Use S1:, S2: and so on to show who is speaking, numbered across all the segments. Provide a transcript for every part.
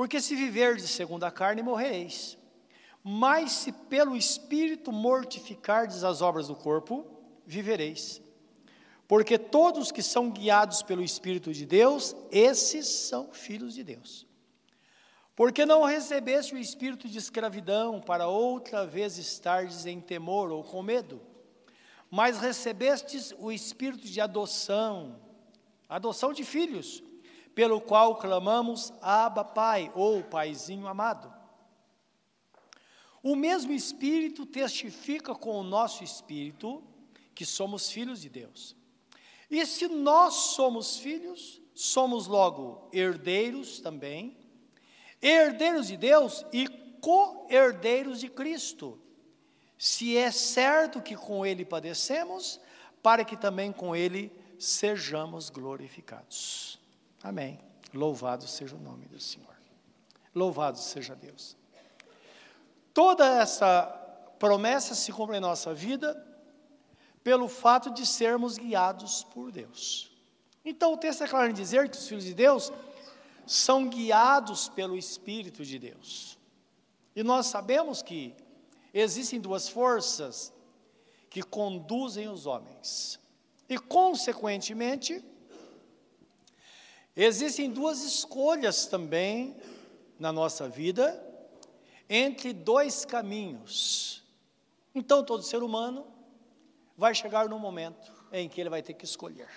S1: Porque se viverdes segundo a carne, morrereis. Mas se pelo Espírito mortificardes as obras do corpo, vivereis. Porque todos que são guiados pelo Espírito de Deus, esses são filhos de Deus. Porque não recebeste o espírito de escravidão para outra vez estardes em temor ou com medo, mas recebestes o espírito de adoção, adoção de filhos, pelo qual clamamos Abba Pai ou Paizinho amado. O mesmo Espírito testifica com o nosso espírito que somos filhos de Deus. E se nós somos filhos, somos logo herdeiros também, herdeiros de Deus e co-herdeiros de Cristo. Se é certo que com Ele padecemos, para que também com Ele sejamos glorificados. Amém. Louvado seja o nome do Senhor. Louvado seja Deus. Toda essa promessa se cumpre em nossa vida pelo fato de sermos guiados por Deus. Então o texto é claro em dizer que os filhos de Deus são guiados pelo Espírito de Deus. E nós sabemos que existem duas forças que conduzem os homens. E, consequentemente, existem duas escolhas também na nossa vida entre dois caminhos. Então, todo ser humano vai chegar num momento em que ele vai ter que escolher.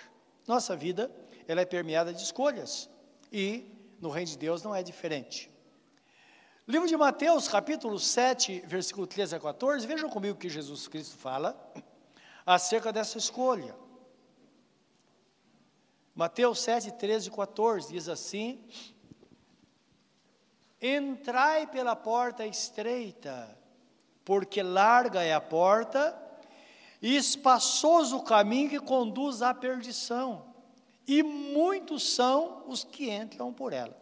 S1: Nossa vida, ela é permeada de escolhas e no reino de Deus não é diferente. Livro de Mateus, capítulo 7, versículo 13 a 14, vejam comigo o que Jesus Cristo fala acerca dessa escolha. Mateus 7, 13 e 14 diz assim: Entrai pela porta estreita, porque larga é a porta e espaçoso o caminho que conduz à perdição, e muitos são os que entram por ela.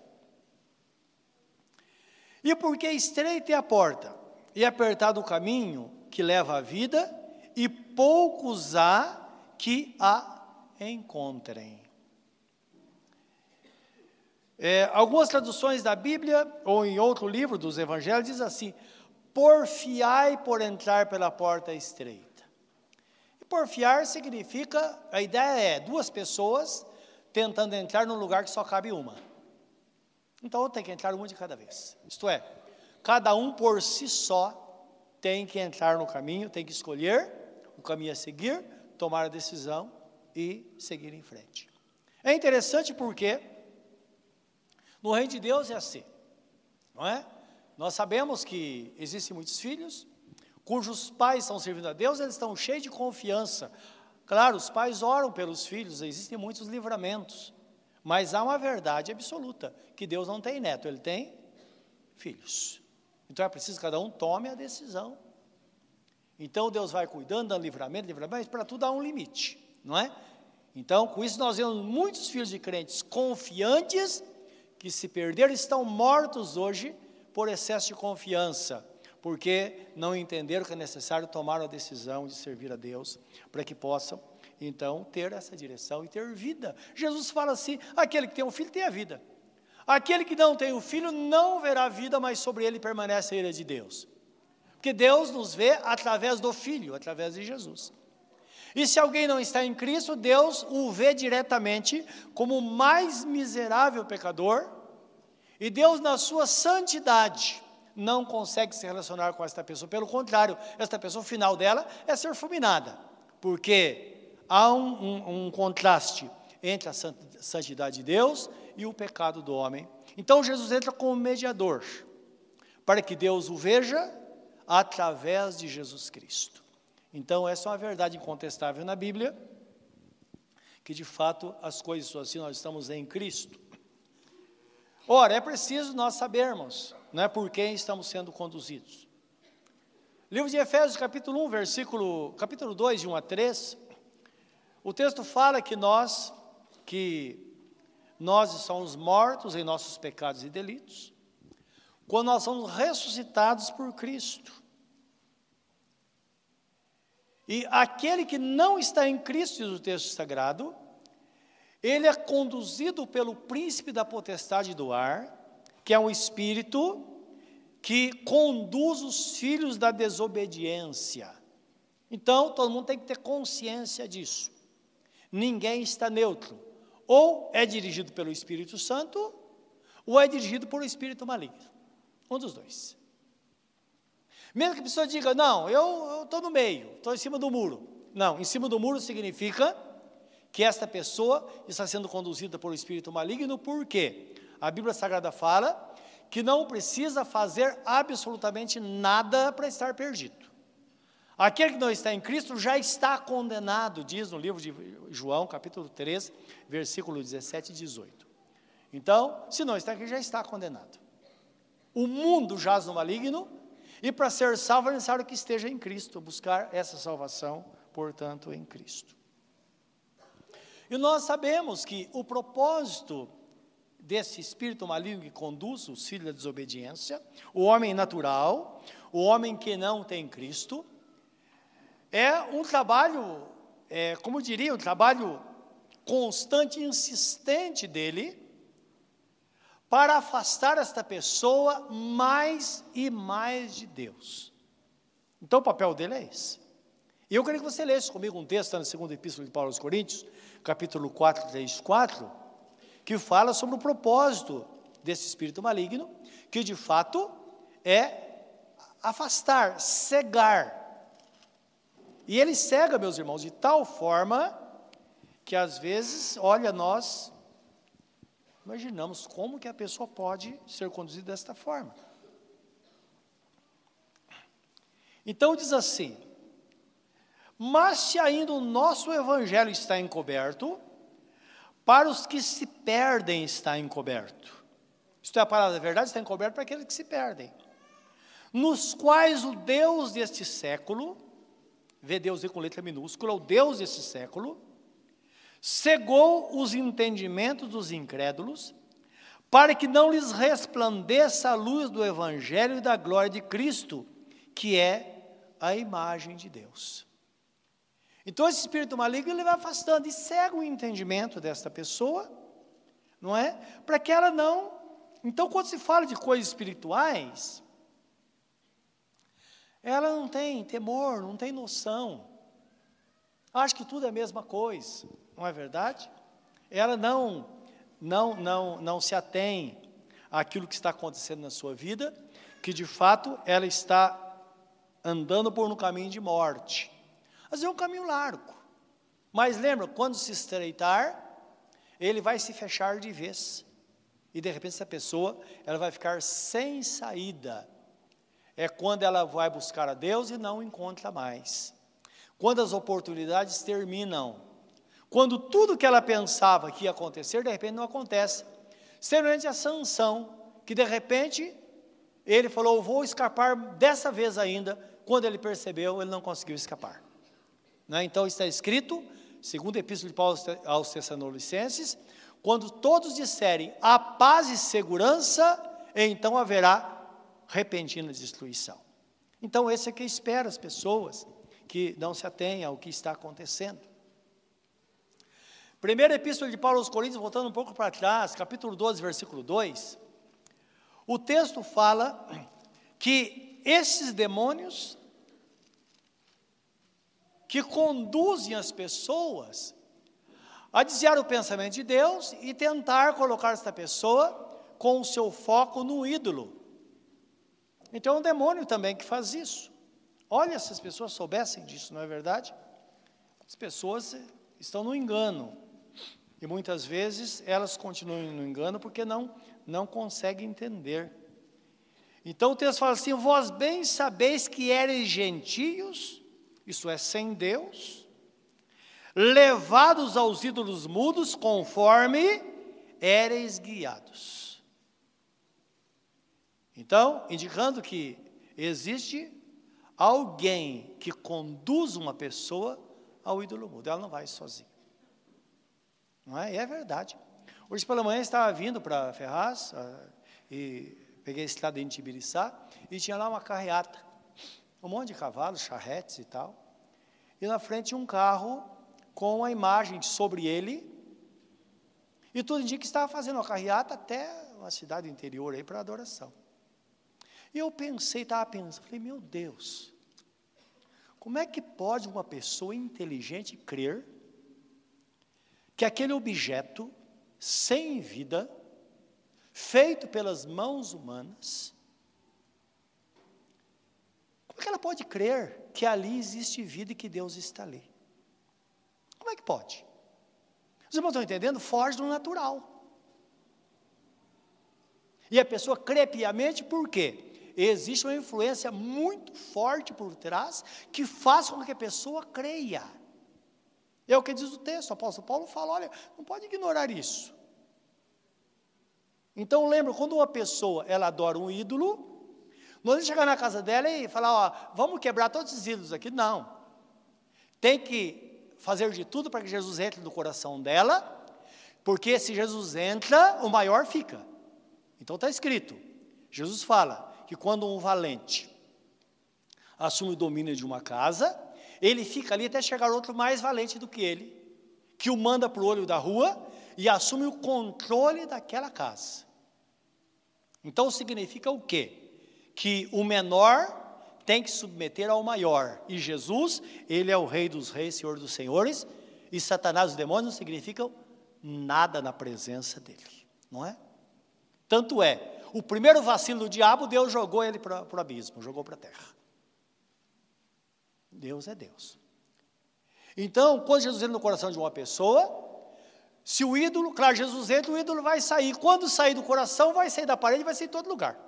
S1: E porque estreita é a porta e apertado o caminho que leva à vida, e poucos há que a encontrem. É, algumas traduções da Bíblia, ou em outro livro dos Evangelhos, diz assim: porfiai por entrar pela porta estreita. E porfiar significa, a ideia é duas pessoas tentando entrar num lugar que só cabe uma. Então tem que entrar uma de cada vez. Isto é, cada um por si só tem que entrar no caminho, tem que escolher o caminho a seguir, tomar a decisão e seguir em frente. É interessante porque no reino de Deus é assim, não é? Nós sabemos que existem muitos filhos cujos pais estão servindo a Deus, eles estão cheios de confiança. Claro, os pais oram pelos filhos, existem muitos livramentos, mas há uma verdade absoluta, que Deus não tem neto, ele tem filhos. Então é preciso que cada um tome a decisão. Então Deus vai cuidando, dando livramento, livramento, mas para tudo há um limite, não é? Então, com isso nós vemos muitos filhos de crentes confiantes que se perderam estão mortos hoje por excesso de confiança, porque não entenderam que é necessário tomar a decisão de servir a Deus, para que possam, então, ter essa direção e ter vida. Jesus fala assim: aquele que tem um filho tem a vida. Aquele que não tem o filho não verá vida, mas sobre ele permanece a ira de Deus. Porque Deus nos vê através do Filho, através de Jesus. E se alguém não está em Cristo, Deus o vê diretamente como o mais miserável pecador, e Deus, na sua santidade, não consegue se relacionar com esta pessoa. Pelo contrário, esta pessoa, o final dela é ser fulminada, porque há um, um, um contraste entre a santidade de Deus e o pecado do homem. Então Jesus entra como mediador, para que Deus o veja através de Jesus Cristo. Então, essa é uma verdade incontestável na Bíblia, que de fato as coisas são assim, nós estamos em Cristo. Ora, é preciso nós sabermos né, por quem estamos sendo conduzidos. Livro de Efésios, capítulo 1, versículo, capítulo 2, de 1 a 3, o texto fala que nós, que nós somos mortos em nossos pecados e delitos, quando nós somos ressuscitados por Cristo. E aquele que não está em Cristo, diz o texto sagrado, ele é conduzido pelo príncipe da potestade do ar, que é um espírito que conduz os filhos da desobediência. Então, todo mundo tem que ter consciência disso. Ninguém está neutro. Ou é dirigido pelo Espírito Santo, ou é dirigido por um espírito maligno. Um dos dois. Mesmo que a pessoa diga, não, eu estou no meio, estou em cima do muro. Não, em cima do muro significa que esta pessoa está sendo conduzida por um espírito maligno, por quê? A Bíblia Sagrada fala que não precisa fazer absolutamente nada para estar perdido. Aquele que não está em Cristo já está condenado, diz no livro de João, capítulo 13, versículo 17 e 18. Então, se não está aqui, já está condenado. O mundo jaz no maligno, e para ser salvo é necessário que esteja em Cristo, buscar essa salvação, portanto, em Cristo. E nós sabemos que o propósito desse espírito maligno que conduz os filhos da desobediência, o homem natural, o homem que não tem Cristo, é um trabalho, é, como diria, um trabalho constante insistente dele para afastar esta pessoa mais e mais de Deus. Então o papel dele é esse. E eu queria que você lesse comigo um texto na segunda epístola de Paulo aos Coríntios, capítulo 4, 3, 4, que fala sobre o propósito desse espírito maligno, que de fato é afastar, cegar. E ele cega, meus irmãos, de tal forma que às vezes, olha, nós imaginamos como que a pessoa pode ser conduzida desta forma. Então diz assim: mas se ainda o nosso evangelho está encoberto, para os que se perdem está encoberto. Isto é a palavra da verdade, está encoberto para aqueles que se perdem. Nos quais o Deus deste século, vê Deus com letra minúscula, o Deus deste século, cegou os entendimentos dos incrédulos, para que não lhes resplandeça a luz do Evangelho e da glória de Cristo, que é a imagem de Deus. Então esse espírito maligno ele vai afastando e cega o entendimento desta pessoa, não é? Para que ela não. Então quando se fala de coisas espirituais, ela não tem temor, não tem noção. Acha que tudo é a mesma coisa, não é verdade? Ela não não não não se atém àquilo que está acontecendo na sua vida, que de fato ela está andando por um caminho de morte. Mas é um caminho largo. Mas lembra, quando se estreitar, ele vai se fechar de vez. E de repente essa pessoa, ela vai ficar sem saída. É quando ela vai buscar a Deus e não encontra mais. Quando as oportunidades terminam. Quando tudo que ela pensava que ia acontecer, de repente não acontece. Semelhante a Sansão, que de repente ele falou, vou escapar dessa vez ainda. Quando ele percebeu, ele não conseguiu escapar. Né? Então está escrito, segundo a Epístola de Paulo aos Tessalonicenses, quando todos disserem a paz e segurança, então haverá repentina destruição. Então esse é que espera as pessoas que não se atenham ao que está acontecendo. Primeira Epístola de Paulo aos Coríntios, voltando um pouco para trás, capítulo 12, versículo 2, o texto fala que esses demônios que conduzem as pessoas a desviar o pensamento de Deus e tentar colocar esta pessoa com o seu foco no ídolo. Então é um demônio também que faz isso. Olha, se as pessoas soubessem disso, não é verdade? As pessoas estão no engano. E muitas vezes elas continuam no engano porque não, não conseguem entender. Então o texto fala assim: Vós bem sabeis que eres gentios isso é, sem Deus, levados aos ídolos mudos, conforme éreis guiados. Então, indicando que existe alguém que conduz uma pessoa ao ídolo mudo, ela não vai sozinha. Não é? E é verdade. Hoje pela manhã estava vindo para Ferraz, uh, e peguei a estrada em Tibiriçá, e tinha lá uma carreata um monte de cavalos, charretes e tal. E na frente um carro com a imagem sobre ele. E tudo indica que estava fazendo a carreata até uma cidade interior aí para adoração. E eu pensei, estava pensando, falei, meu Deus, como é que pode uma pessoa inteligente crer que aquele objeto sem vida, feito pelas mãos humanas, como é que ela pode crer que ali existe vida e que Deus está ali? Como é que pode? Os irmãos estão entendendo? Foge do natural. E a pessoa crê piamente por quê? Existe uma influência muito forte por trás que faz com que a pessoa creia. É o que diz o texto. O apóstolo Paulo fala: olha, não pode ignorar isso. Então lembra, quando uma pessoa ela adora um ídolo, não é chegar na casa dela e falar, ó, vamos quebrar todos esses ídolos aqui. Não. Tem que fazer de tudo para que Jesus entre no coração dela, porque se Jesus entra, o maior fica. Então está escrito: Jesus fala que quando um valente assume o domínio de uma casa, ele fica ali até chegar outro mais valente do que ele, que o manda para o olho da rua e assume o controle daquela casa. Então significa o quê? Que o menor tem que submeter ao maior. E Jesus, ele é o rei dos reis, senhor dos senhores, e Satanás e os demônios não significam nada na presença dele, não é? Tanto é, o primeiro vacilo do diabo, Deus jogou ele para o abismo, jogou para a terra. Deus é Deus. Então, quando Jesus entra no coração de uma pessoa, se o ídolo, claro, Jesus entra, o ídolo vai sair. Quando sair do coração, vai sair da parede, vai sair em todo lugar.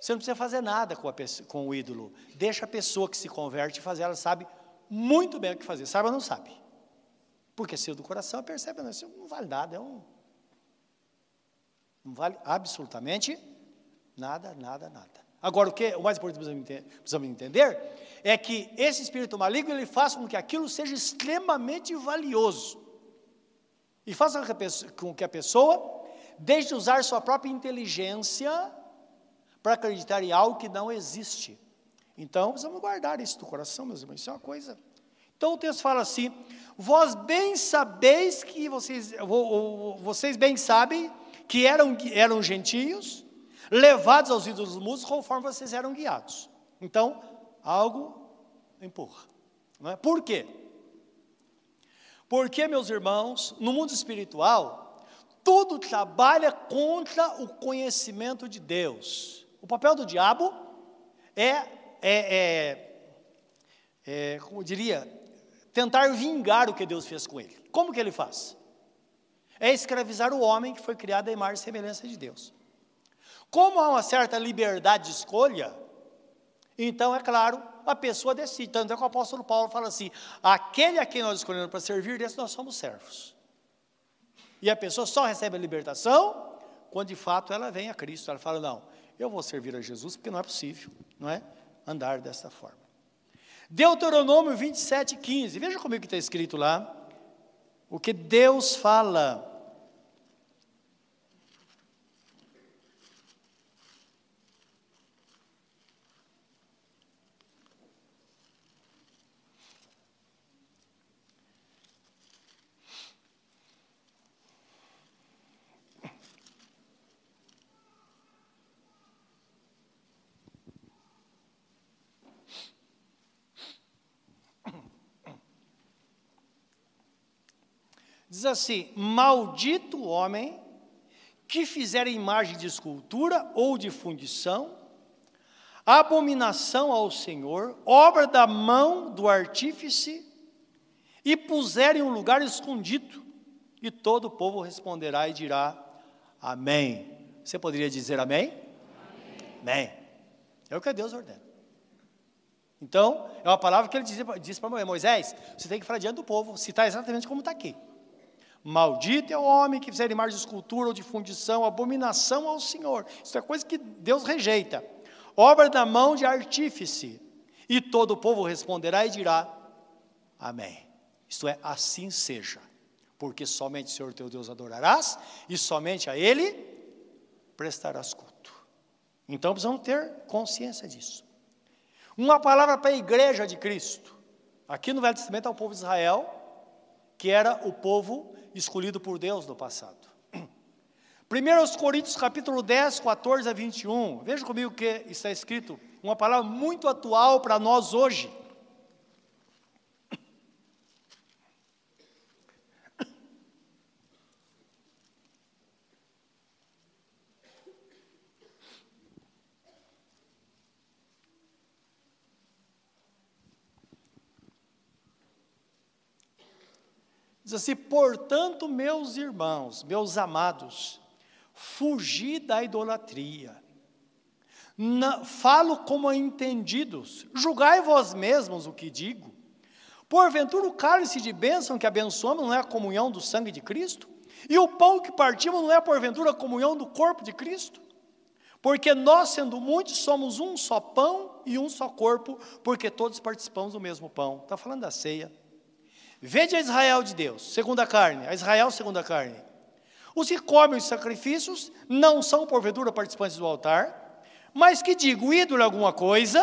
S1: Você não precisa fazer nada com, com o ídolo. Deixa a pessoa que se converte fazer, ela sabe muito bem o que fazer. Sabe ou não sabe? Porque se do coração, percebe, não, isso não vale nada, é um, não vale absolutamente nada, nada, nada. Agora, o que o mais importante que precisamos entender é que esse espírito maligno ele faz com que aquilo seja extremamente valioso. E faça com que a pessoa deixe de usar sua própria inteligência para acreditar em algo que não existe. Então, precisamos guardar isso no coração, meus irmãos. Isso é uma coisa. Então o texto fala assim: Vós bem sabeis que vocês, vocês bem sabem que eram, eram gentios, levados aos ídolos mudos conforme vocês eram guiados. Então, algo empurra. É? Por quê? Porque, meus irmãos, no mundo espiritual, tudo trabalha contra o conhecimento de Deus. O papel do diabo é, é, é, é como eu diria, tentar vingar o que Deus fez com ele. Como que ele faz? é escravizar o homem que foi criado à imagem e semelhança de Deus. Como há uma certa liberdade de escolha, então, é claro, a pessoa decide. Tanto é que o apóstolo Paulo fala assim: aquele a quem nós escolhemos para servir, desse nós somos servos. E a pessoa só recebe a libertação quando de fato ela vem a Cristo. Ela fala: não, eu vou servir a Jesus porque não é possível, não é? Andar dessa forma. Deuteronômio 27, 15. Veja como é que está escrito lá. O que Deus fala. Diz assim: Maldito o homem que fizer imagem de escultura ou de fundição, abominação ao Senhor, obra da mão do artífice, e puser em um lugar escondido, e todo o povo responderá e dirá: Amém. Você poderia dizer amém? Amém. amém. É o que Deus ordena. Então, é uma palavra que ele disse para Moisés: você tem que falar diante do povo, citar exatamente como está aqui. Maldito é o homem que fizer imagem de escultura ou de fundição, abominação ao Senhor. Isso é coisa que Deus rejeita. Obra da mão de artífice. E todo o povo responderá e dirá: Amém. Isto é, assim seja. Porque somente o Senhor teu Deus adorarás e somente a Ele prestarás culto. Então precisamos ter consciência disso. Uma palavra para a igreja de Cristo. Aqui no Velho Testamento é o povo de Israel, que era o povo escolhido por Deus no passado. 1 Coríntios capítulo 10, 14 a 21. Veja comigo o que está escrito, uma palavra muito atual para nós hoje. Diz assim: portanto, meus irmãos, meus amados, fugi da idolatria. Na, falo como entendidos, julgai vós mesmos o que digo. Porventura o cálice de bênção que abençoamos não é a comunhão do sangue de Cristo? E o pão que partimos não é porventura a comunhão do corpo de Cristo? Porque nós, sendo muitos, somos um só pão e um só corpo, porque todos participamos do mesmo pão. Está falando da ceia. Vede a Israel de Deus, segundo a carne, a Israel segundo a carne. Os que comem os sacrifícios não são, porventura, participantes do altar, mas que digo, ídolo é alguma coisa?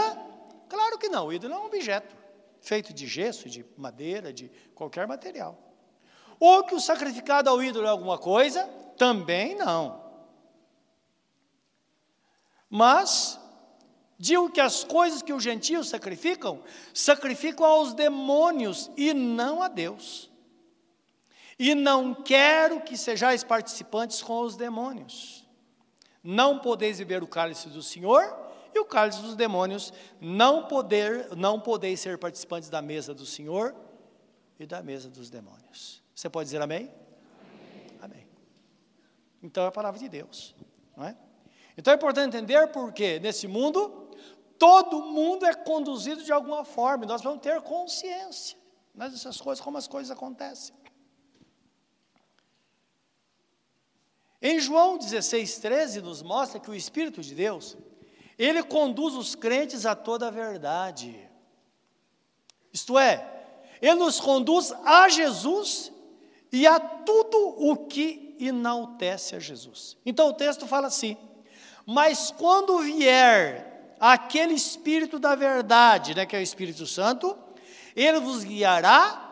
S1: Claro que não, o ídolo é um objeto, feito de gesso, de madeira, de qualquer material. Ou que o sacrificado ao ídolo é alguma coisa? Também não. Mas Digo que as coisas que os gentios sacrificam, sacrificam aos demônios e não a Deus. E não quero que sejais participantes com os demônios. Não podeis beber o cálice do Senhor e o cálice dos demônios. Não poder, não podeis ser participantes da mesa do Senhor e da mesa dos demônios. Você pode dizer amém? Amém. amém. Então é a palavra de Deus, não é? Então é importante entender porque nesse mundo Todo mundo é conduzido de alguma forma, nós vamos ter consciência dessas coisas, como as coisas acontecem. Em João 16, 13, nos mostra que o Espírito de Deus, ele conduz os crentes a toda a verdade. Isto é, ele nos conduz a Jesus e a tudo o que enaltece a Jesus. Então o texto fala assim: Mas quando vier aquele Espírito da verdade, né, que é o Espírito Santo, ele vos guiará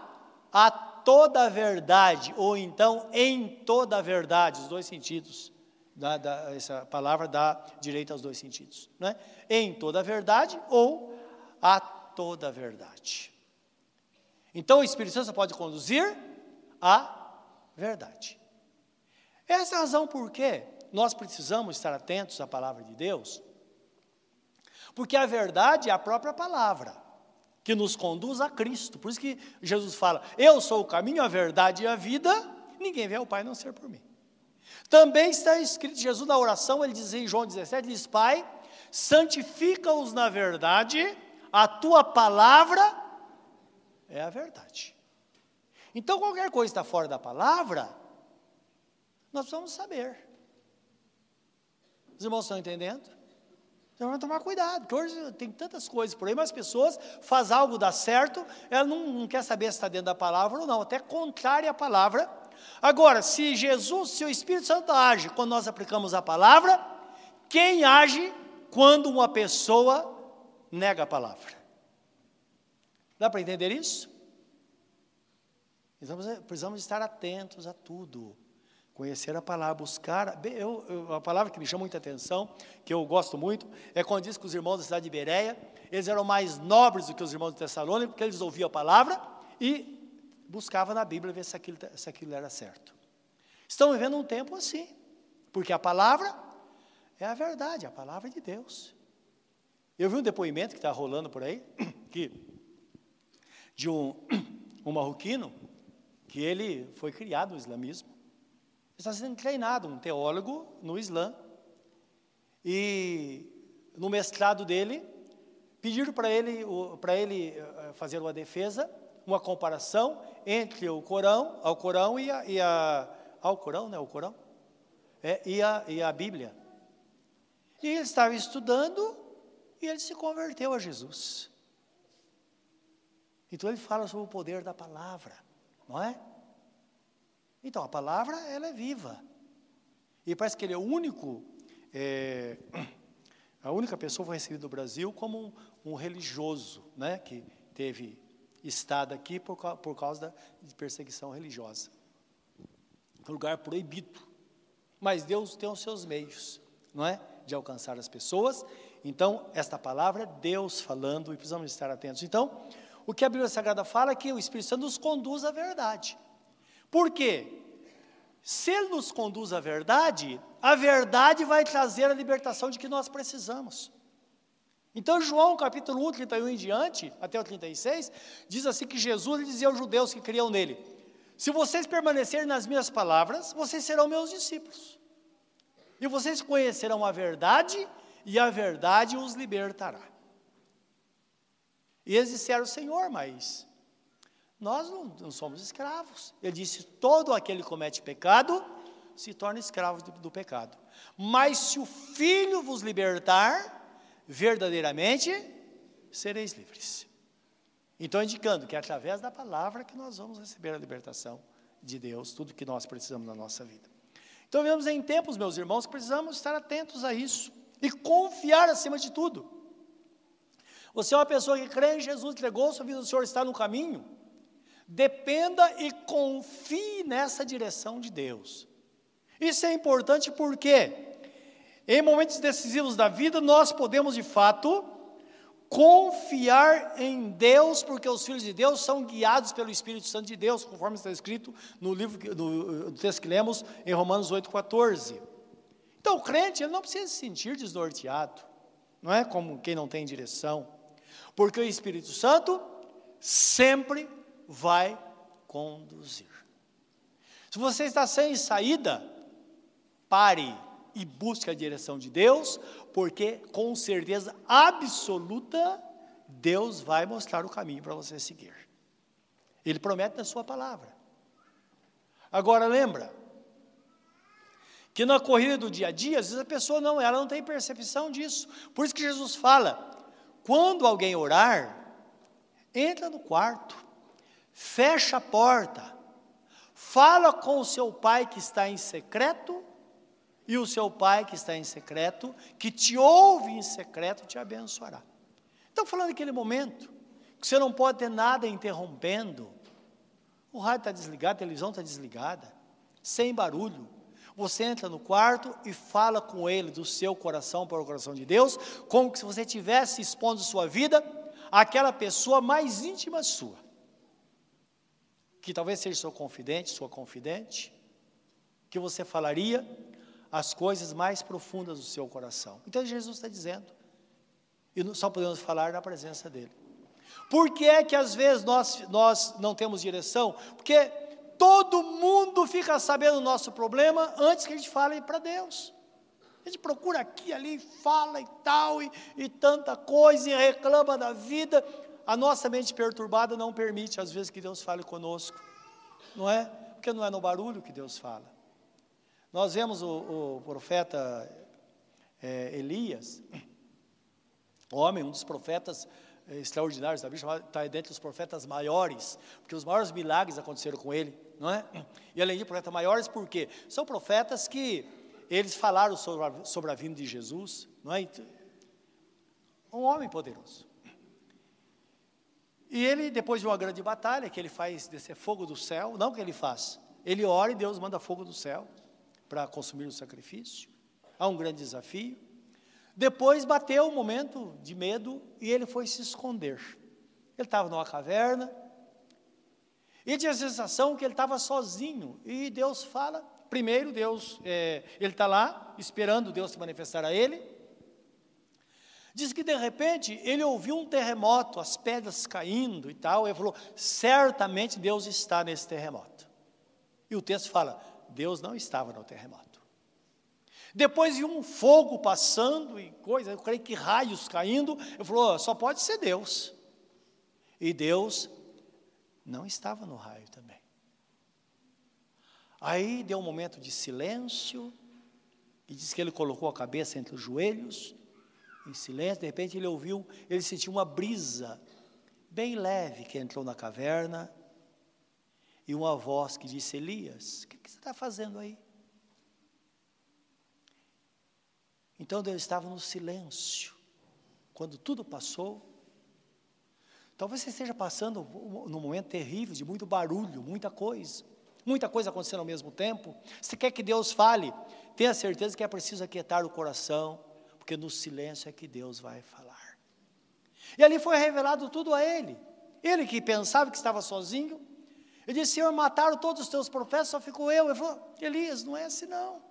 S1: a toda a verdade, ou então em toda a verdade, os dois sentidos. Da, da, essa palavra dá direito aos dois sentidos. Né? Em toda a verdade ou a toda a verdade. Então o Espírito Santo pode conduzir a verdade. Essa é a razão por que nós precisamos estar atentos à palavra de Deus porque a verdade é a própria palavra, que nos conduz a Cristo. Por isso que Jesus fala: Eu sou o caminho, a verdade e a vida, ninguém vê ao Pai não ser por mim. Também está escrito, Jesus na oração, ele diz em João 17, diz, Pai, santifica-os na verdade, a tua palavra é a verdade. Então, qualquer coisa está fora da palavra, nós precisamos saber. Os irmãos estão entendendo? Então vamos tomar cuidado, porque hoje tem tantas coisas por aí, mas as pessoas fazem algo dar certo, ela não, não quer saber se está dentro da palavra ou não, até contrária à palavra. Agora, se Jesus, se o Espírito Santo age quando nós aplicamos a palavra, quem age quando uma pessoa nega a palavra? Dá para entender isso? Então, precisamos estar atentos a tudo. Conhecer a palavra, buscar. Eu, eu, a palavra que me chama muita atenção, que eu gosto muito, é quando diz que os irmãos da cidade de Bereia, eles eram mais nobres do que os irmãos de Tessalônica, porque eles ouviam a palavra e buscavam na Bíblia ver se aquilo, se aquilo era certo. Estão vivendo um tempo assim, porque a palavra é a verdade, a palavra de Deus. Eu vi um depoimento que está rolando por aí, que, de um, um marroquino, que ele foi criado no islamismo, está sendo treinado, um teólogo no Islã. E no mestrado dele, pediram para ele, para ele eh, fazer uma defesa, uma comparação entre o Corão, ao Corão e a, e a ao Corão, né, o Corão, é, e, a, e a Bíblia. E ele estava estudando e ele se converteu a Jesus. Então ele fala sobre o poder da palavra, não é? Então, a palavra, ela é viva. E parece que ele é o único, é, a única pessoa que foi recebida no Brasil como um, um, religioso, né, que teve estado aqui por, por causa da, de perseguição religiosa. Um lugar proibido. Mas Deus tem os seus meios, não é? De alcançar as pessoas. Então, esta palavra é Deus falando e precisamos estar atentos. Então, o que a Bíblia Sagrada fala é que o Espírito Santo nos conduz à verdade. Por quê? Se ele nos conduz à verdade, a verdade vai trazer a libertação de que nós precisamos. Então, João, capítulo 1, 31 em diante, até o 36, diz assim que Jesus dizia aos judeus que criam nele: Se vocês permanecerem nas minhas palavras, vocês serão meus discípulos. E vocês conhecerão a verdade, e a verdade os libertará. E eles disseram, Senhor, mas nós não, não somos escravos. Ele disse: todo aquele que comete pecado se torna escravo do, do pecado. Mas se o Filho vos libertar, verdadeiramente sereis livres. Então, indicando que é através da palavra que nós vamos receber a libertação de Deus, tudo que nós precisamos na nossa vida. Então, vemos em tempos, meus irmãos, que precisamos estar atentos a isso e confiar acima de tudo. Você é uma pessoa que crê em Jesus, entregou sua vida, o Senhor está no caminho. Dependa e confie nessa direção de Deus. Isso é importante porque em momentos decisivos da vida, nós podemos de fato confiar em Deus, porque os filhos de Deus são guiados pelo Espírito Santo de Deus, conforme está escrito no livro, no, texto que lemos em Romanos 8,14. Então, o crente ele não precisa se sentir desnorteado, não é como quem não tem direção, porque o Espírito Santo sempre vai conduzir. Se você está sem saída, pare e busque a direção de Deus, porque com certeza absoluta Deus vai mostrar o caminho para você seguir. Ele promete na sua palavra. Agora lembra que na corrida do dia a dia, às vezes a pessoa não, ela não tem percepção disso. Por isso que Jesus fala: quando alguém orar, entra no quarto, fecha a porta, fala com o seu pai que está em secreto e o seu pai que está em secreto, que te ouve em secreto, te abençoará. Então, falando daquele momento, que você não pode ter nada interrompendo, o rádio está desligado, a televisão está desligada, sem barulho. Você entra no quarto e fala com ele do seu coração para o coração de Deus, como se você estivesse expondo sua vida àquela pessoa mais íntima sua, que talvez seja seu confidente, sua confidente, que você falaria as coisas mais profundas do seu coração. Então Jesus está dizendo, e só podemos falar na presença dele. Por que é que às vezes nós, nós não temos direção? Porque todo mundo fica sabendo o nosso problema antes que a gente fale para Deus. A gente procura aqui, ali, fala e tal, e, e tanta coisa, e reclama da vida. A nossa mente perturbada não permite, às vezes, que Deus fale conosco, não é? Porque não é no barulho que Deus fala. Nós vemos o, o profeta é, Elias, homem, um dos profetas é, extraordinários da Bíblia, está dentre os profetas maiores, porque os maiores milagres aconteceram com ele, não é? E além de profetas maiores, por quê? São profetas que eles falaram sobre a, sobre a vinda de Jesus, não é? Um homem poderoso. E ele, depois de uma grande batalha, que ele faz descer fogo do céu, não que ele faz, ele ora e Deus manda fogo do céu para consumir o sacrifício. Há um grande desafio. Depois bateu um momento de medo e ele foi se esconder. Ele estava numa caverna e tinha a sensação que ele estava sozinho. E Deus fala. Primeiro, Deus, é, ele está lá esperando Deus se manifestar a ele. Diz que de repente ele ouviu um terremoto, as pedras caindo e tal. E ele falou: certamente Deus está nesse terremoto. E o texto fala: Deus não estava no terremoto. Depois de um fogo passando e coisa, eu creio que raios caindo, eu falou, só pode ser Deus. E Deus não estava no raio também. Aí deu um momento de silêncio, e diz que ele colocou a cabeça entre os joelhos, em silêncio, de repente ele ouviu, ele sentiu uma brisa bem leve que entrou na caverna, e uma voz que disse: Elias, o que, que você está fazendo aí? Então Deus estava no silêncio, quando tudo passou. Talvez você esteja passando num momento terrível, de muito barulho, muita coisa, muita coisa acontecendo ao mesmo tempo. Você quer que Deus fale? tenha certeza que é preciso aquietar o coração, porque no silêncio é que Deus vai falar. E ali foi revelado tudo a ele. Ele que pensava que estava sozinho, ele disse: Senhor, mataram todos os teus profetas, só ficou eu. Ele falou: Elias, não é assim não.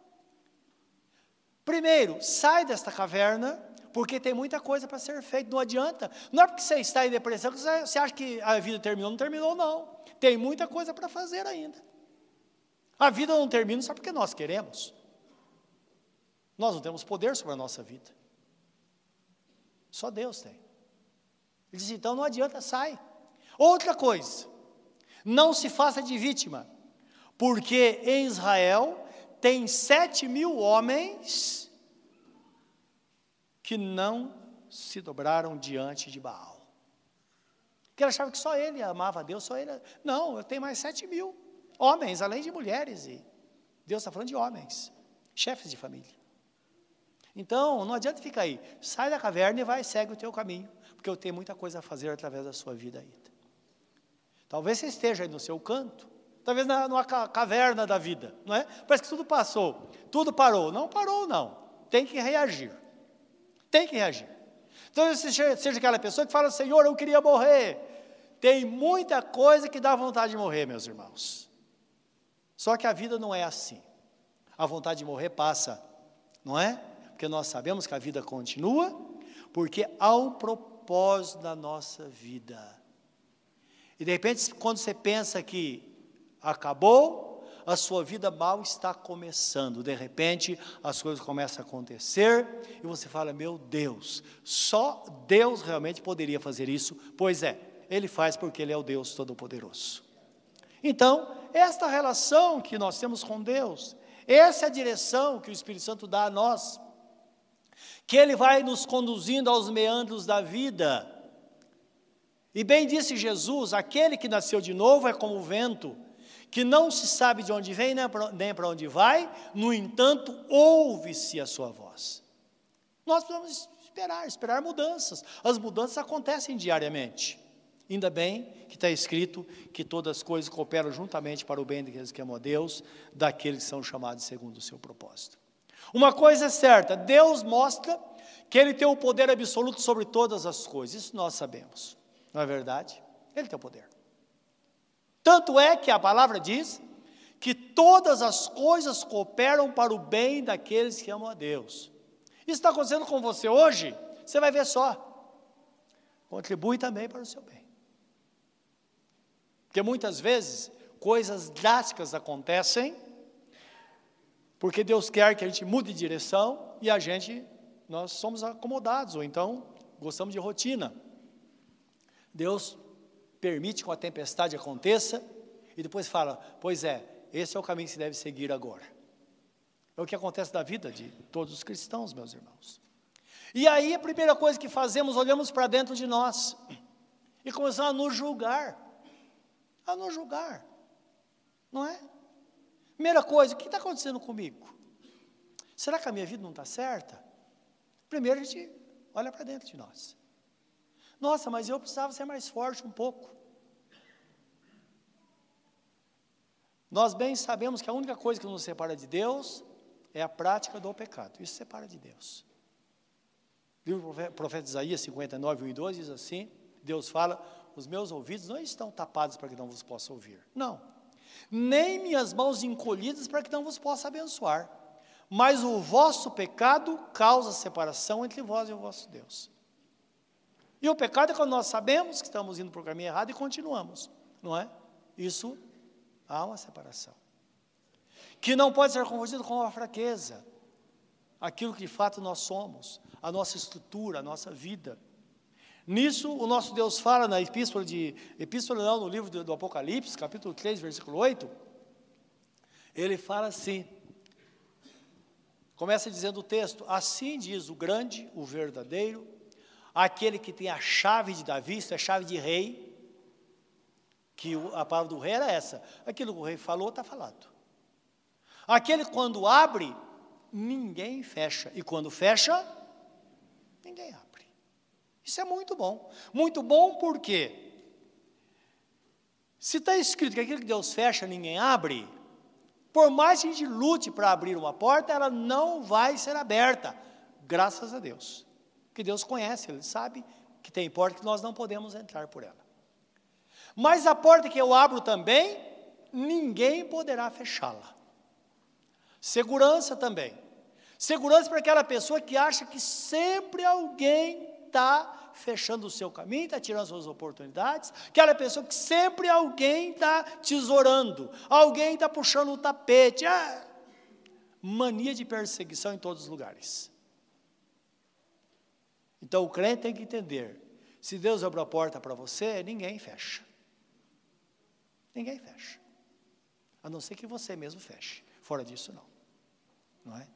S1: Primeiro, sai desta caverna, porque tem muita coisa para ser feita, não adianta. Não é porque você está em depressão que você acha que a vida terminou, não terminou, não. Tem muita coisa para fazer ainda. A vida não termina só porque nós queremos. Nós não temos poder sobre a nossa vida. Só Deus tem. Ele diz: então não adianta, sai. Outra coisa, não se faça de vítima, porque em Israel tem sete mil homens que não se dobraram diante de Baal. Que ele achava que só ele amava a Deus, só ele. Não, eu tenho mais sete mil homens, além de mulheres. E Deus está falando de homens, chefes de família. Então, não adianta ficar aí. Sai da caverna e vai, segue o teu caminho, porque eu tenho muita coisa a fazer através da sua vida ainda. Talvez você esteja aí no seu canto, talvez na, numa caverna da vida, não é? Parece que tudo passou, tudo parou. Não parou, não. Tem que reagir. Tem que reagir. Então, seja, seja aquela pessoa que fala, Senhor, eu queria morrer. Tem muita coisa que dá vontade de morrer, meus irmãos. Só que a vida não é assim. A vontade de morrer passa, não é? Porque nós sabemos que a vida continua, porque há um propósito na nossa vida. E de repente, quando você pensa que acabou, a sua vida mal está começando. De repente, as coisas começam a acontecer e você fala: Meu Deus, só Deus realmente poderia fazer isso. Pois é, Ele faz porque Ele é o Deus Todo-Poderoso. Então, esta relação que nós temos com Deus, essa é a direção que o Espírito Santo dá a nós, que Ele vai nos conduzindo aos meandros da vida e bem disse Jesus: aquele que nasceu de novo é como o vento, que não se sabe de onde vem nem para onde vai, no entanto, ouve-se a sua voz. Nós precisamos esperar, esperar mudanças. As mudanças acontecem diariamente. Ainda bem que está escrito que todas as coisas cooperam juntamente para o bem daqueles que amam a Deus, daqueles que são chamados segundo o seu propósito. Uma coisa é certa: Deus mostra que Ele tem o poder absoluto sobre todas as coisas, isso nós sabemos. Não é verdade? Ele tem o poder. Tanto é que a palavra diz que todas as coisas cooperam para o bem daqueles que amam a Deus. Isso está acontecendo com você hoje, você vai ver só. Contribui também para o seu bem. Porque muitas vezes coisas drásticas acontecem, porque Deus quer que a gente mude de direção e a gente, nós somos acomodados, ou então gostamos de rotina. Deus permite que uma tempestade aconteça e depois fala: Pois é, esse é o caminho que se deve seguir agora. É o que acontece na vida de todos os cristãos, meus irmãos. E aí a primeira coisa que fazemos, olhamos para dentro de nós e começamos a nos julgar. A nos julgar. Não é? Primeira coisa, o que está acontecendo comigo? Será que a minha vida não está certa? Primeiro a gente olha para dentro de nós. Nossa, mas eu precisava ser mais forte um pouco. Nós bem sabemos que a única coisa que nos separa de Deus é a prática do pecado. Isso separa de Deus. O livro do profeta Isaías 59, 1 e 2 diz assim: Deus fala, os meus ouvidos não estão tapados para que não vos possa ouvir. Não. Nem minhas mãos encolhidas para que não vos possa abençoar. Mas o vosso pecado causa separação entre vós e o vosso Deus. E o pecado é quando nós sabemos que estamos indo para o caminho errado e continuamos, não é? Isso há uma separação. Que não pode ser confundido com a fraqueza, aquilo que de fato nós somos, a nossa estrutura, a nossa vida. Nisso, o nosso Deus fala na epístola de, epístola não, no livro do, do Apocalipse, capítulo 3, versículo 8, ele fala assim, começa dizendo o texto, assim diz o grande, o verdadeiro, aquele que tem a chave de Davi, isso é chave de rei, que a palavra do rei era essa. Aquilo que o rei falou, está falado. Aquele quando abre, ninguém fecha. E quando fecha, ninguém abre. Isso é muito bom. Muito bom porque se está escrito que aquilo que Deus fecha, ninguém abre, Por mais que a gente lute para abrir uma porta, ela não vai ser aberta. Graças a Deus. Que Deus conhece, Ele sabe que tem porta que nós não podemos entrar por ela. Mas a porta que eu abro também, ninguém poderá fechá-la. Segurança também. Segurança para aquela pessoa que acha que sempre alguém está fechando o seu caminho, está tirando suas oportunidades. Aquela pessoa que sempre alguém está tesourando, alguém está puxando o tapete. Ah, mania de perseguição em todos os lugares. Então o crente tem que entender: se Deus abre a porta para você, ninguém fecha. Ninguém fecha. A não ser que você mesmo feche. Fora disso, não. Não é?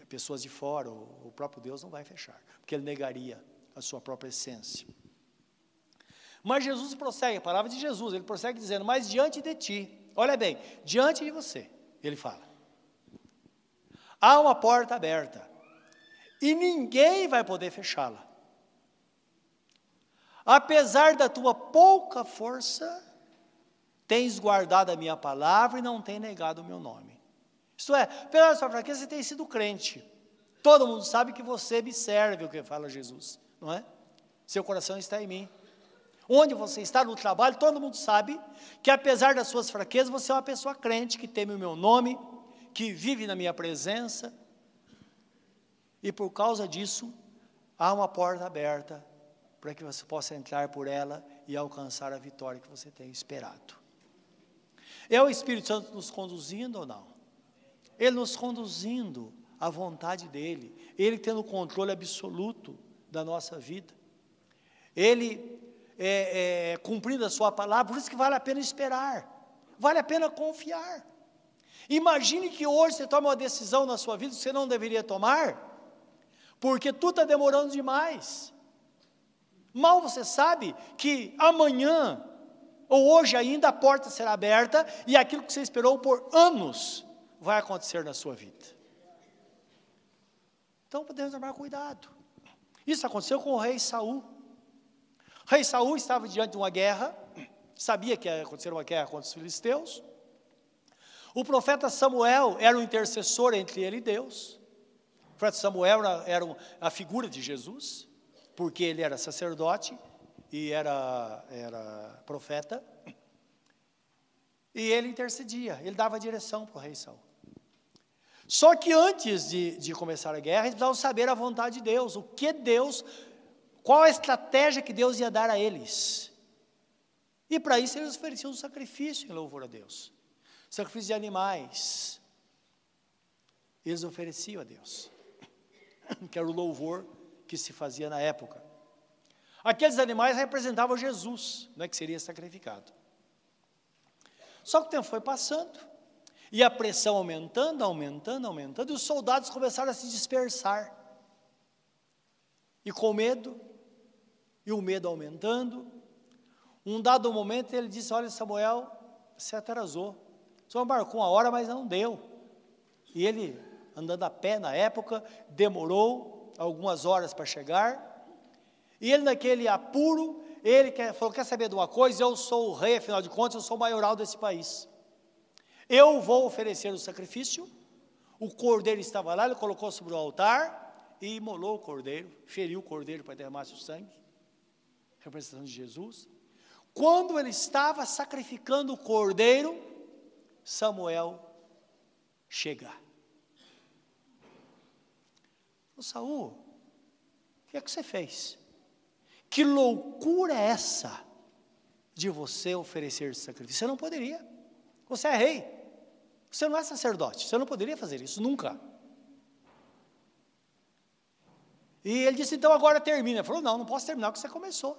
S1: Pessoas de fora, o, o próprio Deus não vai fechar, porque ele negaria a sua própria essência. Mas Jesus prossegue, a palavra de Jesus, ele prossegue dizendo: Mas diante de ti, olha bem, diante de você, ele fala, há uma porta aberta, e ninguém vai poder fechá-la. Apesar da tua pouca força, tens guardado a minha palavra e não tem negado o meu nome. Isto é, pela sua fraqueza, você tem sido crente. Todo mundo sabe que você me serve, o que fala Jesus, não é? Seu coração está em mim. Onde você está no trabalho, todo mundo sabe que apesar das suas fraquezas, você é uma pessoa crente que teme o meu nome, que vive na minha presença. E por causa disso, há uma porta aberta para que você possa entrar por ela e alcançar a vitória que você tem esperado. É o Espírito Santo nos conduzindo ou não? Ele nos conduzindo à vontade dele, ele tendo o controle absoluto da nossa vida, ele é, é, cumprindo a sua palavra, por isso que vale a pena esperar, vale a pena confiar. Imagine que hoje você toma uma decisão na sua vida que você não deveria tomar, porque tudo está demorando demais. Mal você sabe que amanhã ou hoje ainda a porta será aberta e aquilo que você esperou por anos vai acontecer na sua vida. Então podemos tomar cuidado. Isso aconteceu com o rei Saul. O rei Saul estava diante de uma guerra, sabia que ia acontecer uma guerra contra os filisteus. O profeta Samuel era o intercessor entre ele e Deus. O profeta Samuel era, era a figura de Jesus, porque ele era sacerdote e era, era profeta. E ele intercedia, ele dava direção para o rei Saul. Só que antes de, de começar a guerra, eles precisavam saber a vontade de Deus, o que Deus, qual a estratégia que Deus ia dar a eles. E para isso eles ofereciam um sacrifício em louvor a Deus, sacrifício de animais. Eles ofereciam a Deus, que era o louvor que se fazia na época. Aqueles animais representavam Jesus, né, que seria sacrificado. Só que o tempo foi passando, e a pressão aumentando, aumentando, aumentando, e os soldados começaram a se dispersar. E com medo, e o medo aumentando, um dado momento ele disse: Olha, Samuel, você atrasou. Só marcou uma hora, mas não deu. E ele, andando a pé na época, demorou algumas horas para chegar. E ele, naquele apuro, ele falou: Quer saber de uma coisa? Eu sou o rei, afinal de contas, eu sou o maioral desse país. Eu vou oferecer o sacrifício. O cordeiro estava lá, ele colocou sobre o altar e imolou o cordeiro, feriu o cordeiro para derramar o sangue, representação de Jesus. Quando ele estava sacrificando o cordeiro, Samuel chega. O Saul, o que é que você fez? Que loucura é essa de você oferecer sacrifício? Você não poderia. Você é rei. Você não é sacerdote. Você não poderia fazer isso nunca. E ele disse: então agora termina. Ele falou: não, não posso terminar porque você começou.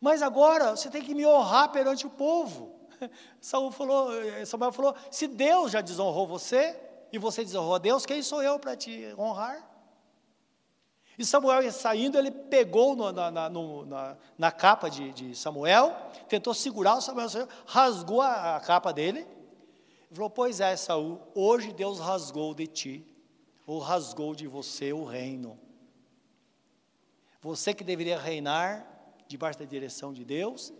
S1: Mas agora você tem que me honrar perante o povo. Saul falou, Samuel falou: se Deus já desonrou você e você desonrou a Deus, quem sou eu para te honrar? E Samuel saindo, ele pegou na, na, na, na, capa de, de, Samuel, tentou segurar o Samuel, rasgou a, a capa dele, e falou: Pois é, Saul, hoje Deus rasgou de ti, ou rasgou de você o reino. Você que deveria reinar debaixo da direção de Deus,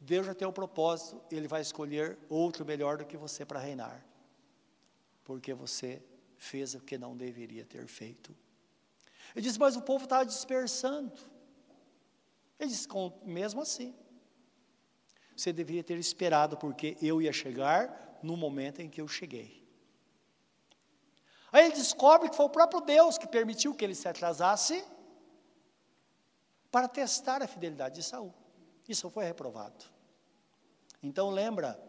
S1: Deus já tem o propósito, Ele vai escolher outro melhor do que você para reinar, porque você fez o que não deveria ter feito. Ele disse, mas o povo estava dispersando. Ele disse, mesmo assim, você deveria ter esperado, porque eu ia chegar no momento em que eu cheguei. Aí ele descobre que foi o próprio Deus que permitiu que ele se atrasasse para testar a fidelidade de Saul. Isso foi reprovado. Então lembra,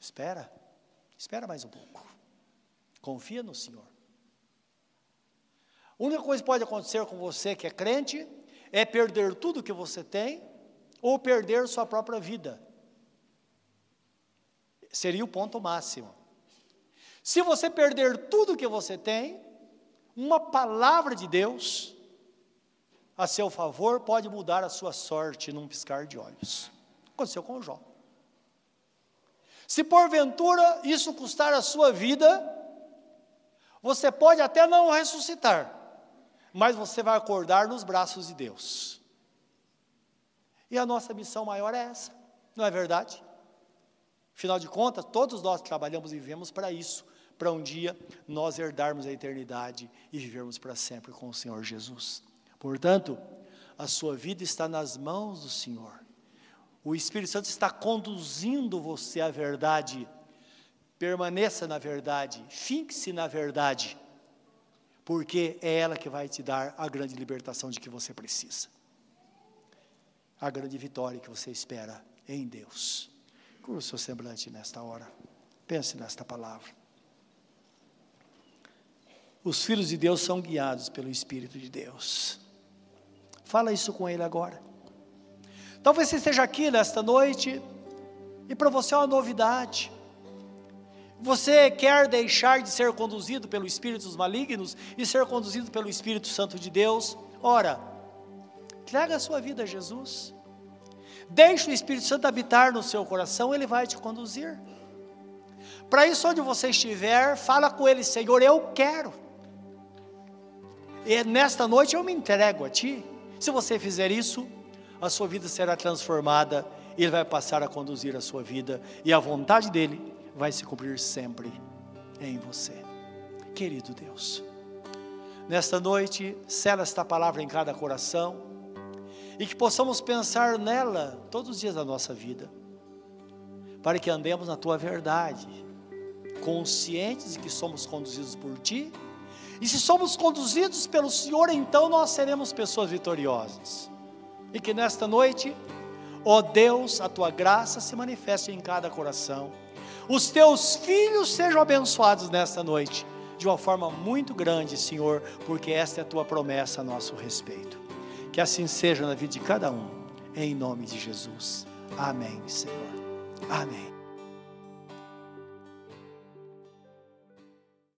S1: espera, espera mais um pouco. Confia no Senhor. A única coisa que pode acontecer com você que é crente é perder tudo que você tem ou perder sua própria vida. Seria o ponto máximo. Se você perder tudo que você tem, uma palavra de Deus a seu favor pode mudar a sua sorte num piscar de olhos. Aconteceu com Jó. Se porventura isso custar a sua vida, você pode até não ressuscitar, mas você vai acordar nos braços de Deus. E a nossa missão maior é essa, não é verdade? Afinal de contas, todos nós trabalhamos e vivemos para isso, para um dia nós herdarmos a eternidade e vivermos para sempre com o Senhor Jesus. Portanto, a sua vida está nas mãos do Senhor. O Espírito Santo está conduzindo você à verdade. Permaneça na verdade, fixe na verdade, porque é ela que vai te dar a grande libertação de que você precisa. A grande vitória que você espera em Deus. Curva o seu semblante nesta hora. Pense nesta palavra. Os filhos de Deus são guiados pelo Espírito de Deus. Fala isso com Ele agora. Talvez você esteja aqui nesta noite e para você é uma novidade. Você quer deixar de ser conduzido pelo Espírito dos malignos e ser conduzido pelo Espírito Santo de Deus? Ora, entrega a sua vida a Jesus. Deixe o Espírito Santo habitar no seu coração, ele vai te conduzir. Para isso, onde você estiver, fala com ele, Senhor, eu quero. E nesta noite eu me entrego a Ti. Se você fizer isso, a sua vida será transformada, Ele vai passar a conduzir a sua vida, e a vontade dEle vai se cumprir sempre em você. Querido Deus, nesta noite, sela esta palavra em cada coração, e que possamos pensar nela todos os dias da nossa vida, para que andemos na Tua verdade, conscientes de que somos conduzidos por Ti e se somos conduzidos pelo Senhor, então nós seremos pessoas vitoriosas. E que nesta noite, ó Deus, a tua graça se manifeste em cada coração. Os teus filhos sejam abençoados nesta noite, de uma forma muito grande, Senhor, porque esta é a tua promessa a nosso respeito. Que assim seja na vida de cada um, em nome de Jesus. Amém, Senhor. Amém.